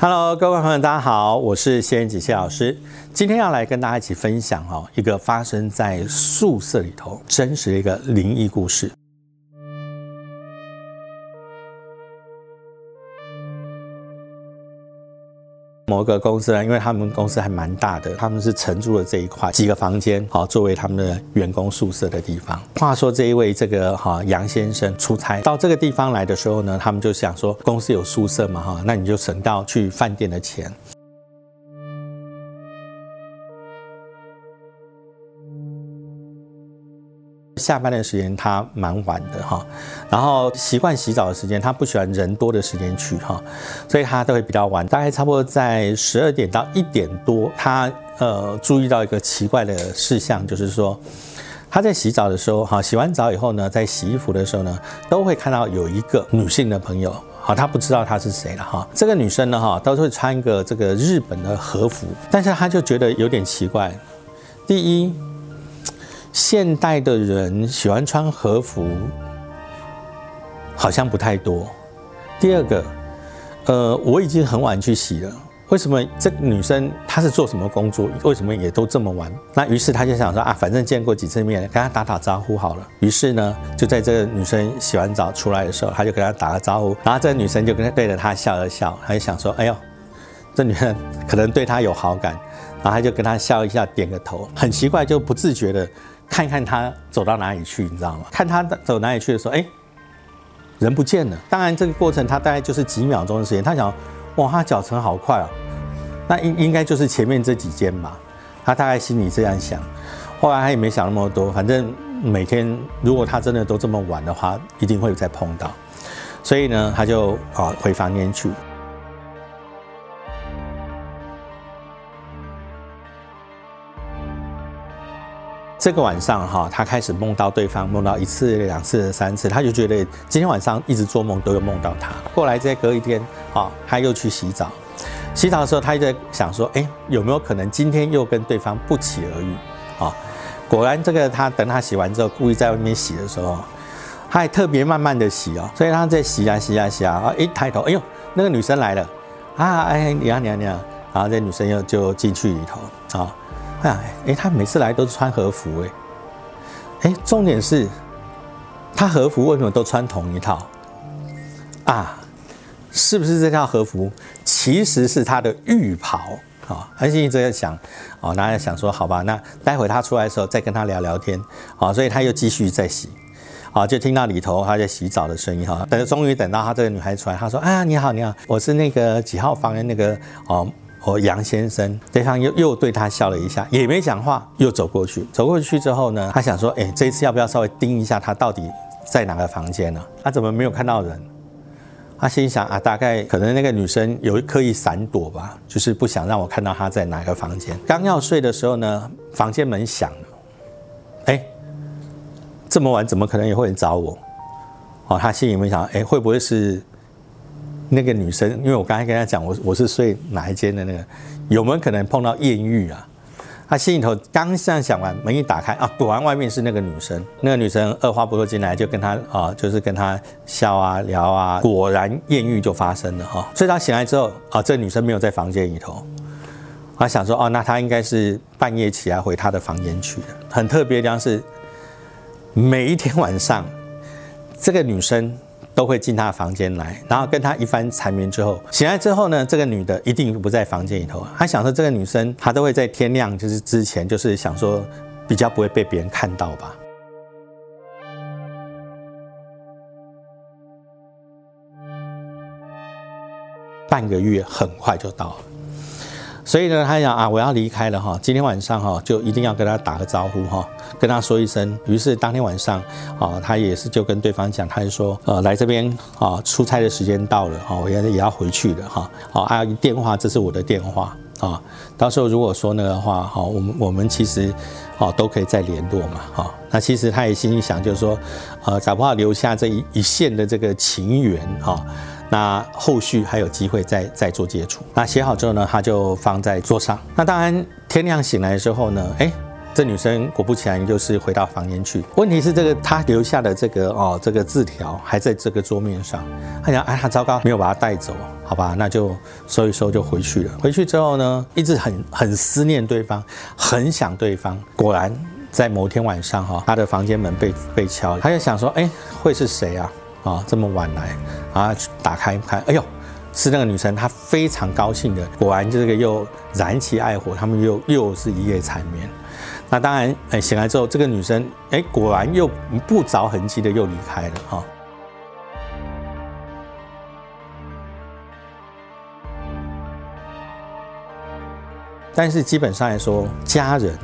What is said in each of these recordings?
Hello，各位朋友，大家好，我是谢元吉谢老师。今天要来跟大家一起分享哈一个发生在宿舍里头真实的一个灵异故事。某个公司呢，因为他们公司还蛮大的，他们是承租了这一块几个房间，好作为他们的员工宿舍的地方。话说这一位这个哈杨先生出差到这个地方来的时候呢，他们就想说公司有宿舍嘛哈，那你就省到去饭店的钱。下班的时间他蛮晚的哈，然后习惯洗澡的时间，他不喜欢人多的时间去哈，所以他都会比较晚，大概差不多在十二点到一点多，他呃注意到一个奇怪的事项，就是说他在洗澡的时候哈，洗完澡以后呢，在洗衣服的时候呢，都会看到有一个女性的朋友，好，他不知道她是谁了哈，这个女生呢哈，都会穿一个这个日本的和服，但是他就觉得有点奇怪，第一。现代的人喜欢穿和服，好像不太多。第二个，呃，我已经很晚去洗了，为什么这女生她是做什么工作？为什么也都这么晚？那于是他就想说啊，反正见过几次面，跟她打打招呼好了。于是呢，就在这个女生洗完澡出来的时候，他就跟她打个招呼，然后这个女生就跟对着他笑了笑，他就想说，哎呦，这女人可能对他有好感，然后他就跟她笑一下，点个头，很奇怪，就不自觉的。看看他走到哪里去，你知道吗？看他走哪里去的时候，哎，人不见了。当然，这个过程他大概就是几秒钟的时间。他想，哇，他脚程好快哦，那应应该就是前面这几间吧。他大概心里这样想。后来他也没想那么多，反正每天如果他真的都这么晚的话，一定会再碰到。所以呢，他就啊回房间去。这个晚上哈，他开始梦到对方，梦到一次、两次、三次，他就觉得今天晚上一直做梦都有梦到他。后来再隔一天，啊，他又去洗澡，洗澡的时候他就在想说，哎，有没有可能今天又跟对方不期而遇？啊，果然这个他等他洗完之后，故意在外面洗的时候，他还特别慢慢的洗哦，所以他在洗啊洗啊洗啊，啊，一抬头，哎呦，那个女生来了，啊，哎，你好你好你好，然后这女生又就进去里头，啊。哎呀，哎，他每次来都是穿和服，哎，哎，重点是，他和服为什么都穿同一套？啊，是不是这套和服其实是他的浴袍？啊，安心一直在想，哦，那在想说，好吧，那待会他出来的时候再跟他聊聊天，好，所以他又继续在洗，好，就听到里头他在洗澡的声音，哈，等终于等到他这个女孩出来，他说，啊，你好，你好，我是那个几号房的那个，哦。哦，杨先生，对方又又对他笑了一下，也没讲话，又走过去。走过去之后呢，他想说，哎，这一次要不要稍微盯一下他到底在哪个房间呢？他怎么没有看到人？他心想啊，大概可能那个女生有刻意闪躲吧，就是不想让我看到她在哪个房间。刚要睡的时候呢，房间门响了。哎，这么晚怎么可能也会找我？哦，他心里面想，哎，会不会是？那个女生，因为我刚才跟她讲，我我是睡哪一间的那个，有没有可能碰到艳遇啊？她心里头刚这样想完，门一打开啊，果然外面是那个女生。那个女生二话不说进来，就跟他啊，就是跟他笑啊聊啊，果然艳遇就发生了哈。所以他醒来之后啊，这女生没有在房间里头，他想说哦，那他应该是半夜起来回他的房间去的。很特别的是，每一天晚上，这个女生。都会进他的房间来，然后跟他一番缠绵之后，醒来之后呢，这个女的一定不在房间里头。他想说，这个女生她都会在天亮就是之前，就是想说比较不会被别人看到吧。半个月很快就到了。所以呢，他想啊，我要离开了哈，今天晚上哈就一定要跟他打个招呼哈，跟他说一声。于是当天晚上啊，他也是就跟对方讲，他就说，呃，来这边啊，出差的时间到了哈，我也也要回去的哈。好，啊，电话，这是我的电话啊，到时候如果说那个话哈，我们我们其实啊都可以再联络嘛哈。那其实他也心里想，就是说，呃，搞不好留下这一一线的这个情缘哈。那后续还有机会再再做接触。那写好之后呢，他就放在桌上。那当然天亮醒来之后呢，哎，这女生果不其然就是回到房间去。问题是这个她留下的这个哦这个字条还在这个桌面上。他想，哎，他糟糕，没有把它带走。好吧，那就收一收就回去了。回去之后呢，一直很很思念对方，很想对方。果然在某天晚上哈，他的房间门被被敲了，他就想说，哎，会是谁啊？啊，这么晚来啊，打开看，哎呦，是那个女生，她非常高兴的，果然这个又燃起爱火，他们又又是一夜缠绵。那当然，哎，醒来之后，这个女生，哎，果然又不着痕迹的又离开了哈。但是基本上来说，家人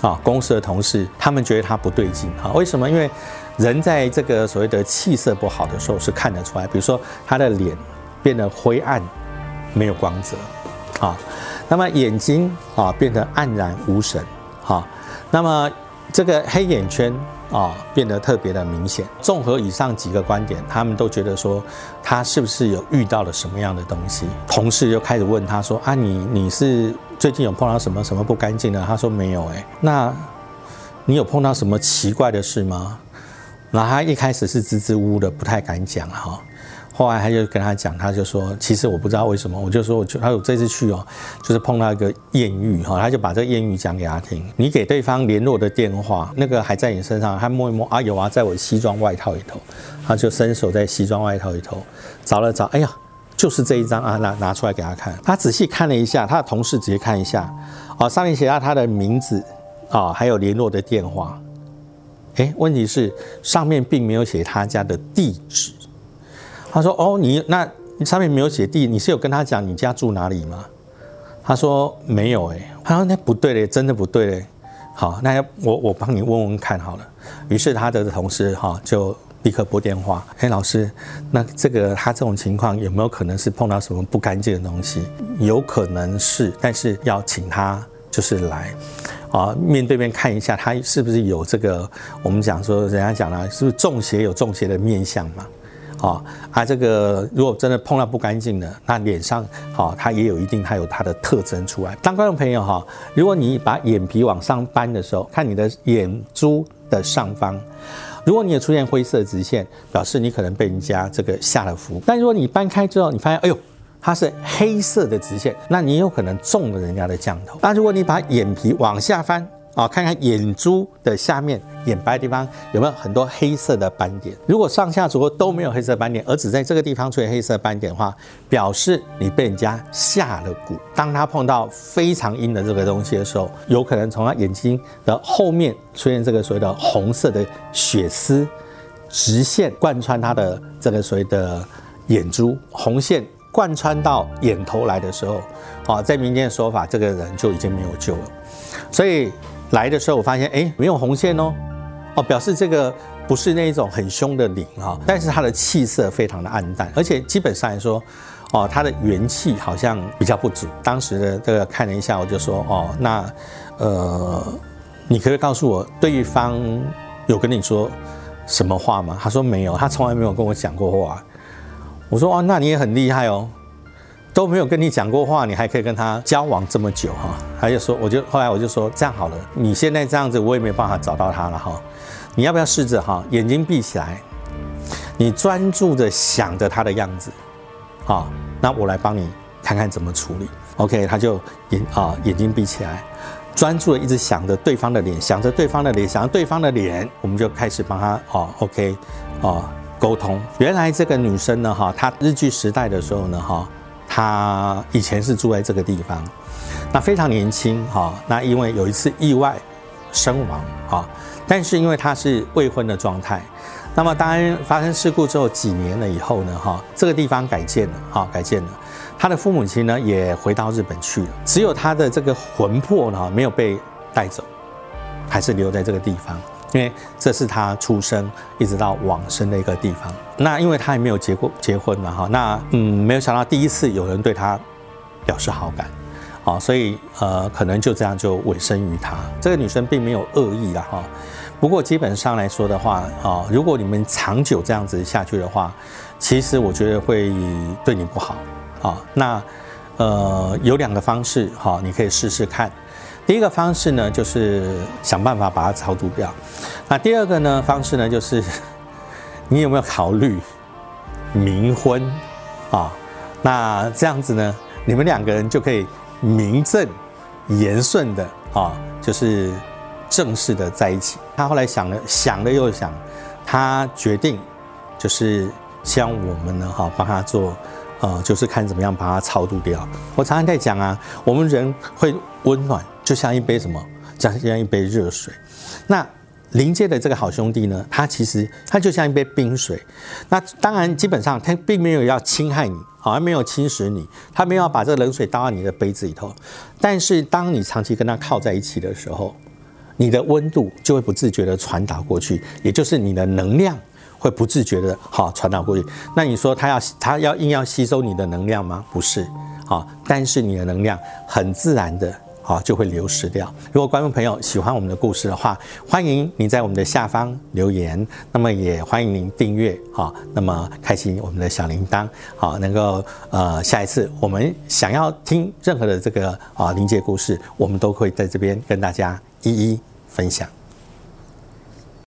啊，公司的同事，他们觉得他不对劲啊。为什么？因为人在这个所谓的气色不好的时候是看得出来，比如说他的脸变得灰暗，没有光泽啊，那么眼睛啊变得黯然无神。好，那么这个黑眼圈啊变得特别的明显。综合以上几个观点，他们都觉得说他是不是有遇到了什么样的东西？同事就开始问他说：“啊，你你是最近有碰到什么什么不干净的？”他说：“没有。”哎，那你有碰到什么奇怪的事吗？然后他一开始是支支吾吾的，不太敢讲哈。后来他就跟他讲，他就说，其实我不知道为什么，我就说，我就他有这次去哦，就是碰到一个艳遇哈，他就把这个艳遇讲给他听。你给对方联络的电话，那个还在你身上，他摸一摸啊，有啊，在我西装外套里头，他就伸手在西装外套里头找了找，哎呀，就是这一张啊，拿拿出来给他看。他仔细看了一下，他的同事直接看一下，哦，上面写下他的名字啊，还有联络的电话。哎，问题是上面并没有写他家的地址。他说：“哦，你那上面没有写地，你是有跟他讲你家住哪里吗？”他说：“没有。”哎，他说：“那不对嘞，真的不对嘞。”好，那我我帮你问问看好了。于是他的同事哈就立刻拨电话：“哎，老师，那这个他这种情况有没有可能是碰到什么不干净的东西？有可能是，但是要请他就是来啊，面对面看一下他是不是有这个我们讲说人家讲了，是不是中邪有中邪的面相嘛？”啊，啊，这个如果真的碰到不干净的，那脸上，好，他也有一定，他有他的特征出来。当观众朋友哈，如果你把眼皮往上扳的时候，看你的眼珠的上方，如果你也出现灰色直线，表示你可能被人家这个下了符。但如果你搬开之后，你发现，哎呦，它是黑色的直线，那你有可能中了人家的降头。那如果你把眼皮往下翻，啊，看看眼珠的下面眼白的地方有没有很多黑色的斑点。如果上下左右都没有黑色斑点，而只在这个地方出现黑色斑点的话，表示你被人家下了蛊。当他碰到非常阴的这个东西的时候，有可能从他眼睛的后面出现这个所谓的红色的血丝，直线贯穿他的这个所谓的眼珠，红线贯穿到眼头来的时候，啊，在民间的说法，这个人就已经没有救了。所以。来的时候，我发现哎，没有红线哦，哦，表示这个不是那一种很凶的灵哈，但是它的气色非常的暗淡，而且基本上来说，哦，它的元气好像比较不足。当时的这个看了一下，我就说哦，那呃，你可以告诉我，对方有跟你说什么话吗？他说没有，他从来没有跟我讲过话。我说哦，那你也很厉害哦。都没有跟你讲过话，你还可以跟他交往这么久哈？他就说，我就后来我就说这样好了，你现在这样子，我也没办法找到他了哈。你要不要试着哈，眼睛闭起来，你专注的想着他的样子，好，那我来帮你看看怎么处理。OK，他就眼啊眼睛闭起来，专注的一直想着对方的脸，想着对方的脸，想着对方的脸，我们就开始帮他哦，OK，哦沟通。原来这个女生呢哈，她日剧时代的时候呢哈。他以前是住在这个地方，那非常年轻哈。那因为有一次意外身亡啊，但是因为他是未婚的状态，那么当然发生事故之后几年了以后呢哈，这个地方改建了哈，改建了。他的父母亲呢也回到日本去了，只有他的这个魂魄呢没有被带走，还是留在这个地方。因为这是他出生一直到往生的一个地方。那因为他还没有结过结婚嘛，哈，那嗯，没有想到第一次有人对他表示好感，啊，所以呃，可能就这样就委身于他。这个女生并没有恶意的哈，不过基本上来说的话，啊，如果你们长久这样子下去的话，其实我觉得会对你不好，啊，那呃，有两个方式哈，你可以试试看。第一个方式呢，就是想办法把它超度掉。那第二个呢方式呢，就是 你有没有考虑冥婚啊？那这样子呢，你们两个人就可以名正言顺的啊，就是正式的在一起。他后来想了想了又想，他决定就是希望我们呢哈帮他做，呃，就是看怎么样把它超度掉。我常常在讲啊，我们人会温暖，就像一杯什么，就像一杯热水。那临界的这个好兄弟呢，他其实他就像一杯冰水。那当然，基本上他并没有要侵害你，好像没有侵蚀你，他没有把这个冷水倒到你的杯子里头。但是，当你长期跟他靠在一起的时候，你的温度就会不自觉的传导过去，也就是你的能量会不自觉的好传导过去。那你说他要他要硬要吸收你的能量吗？不是，好，但是你的能量很自然的。好，就会流失掉。如果观众朋友喜欢我们的故事的话，欢迎您在我们的下方留言。那么也欢迎您订阅，好，那么开启我们的小铃铛，好，能够呃下一次我们想要听任何的这个啊临界故事，我们都会在这边跟大家一一分享。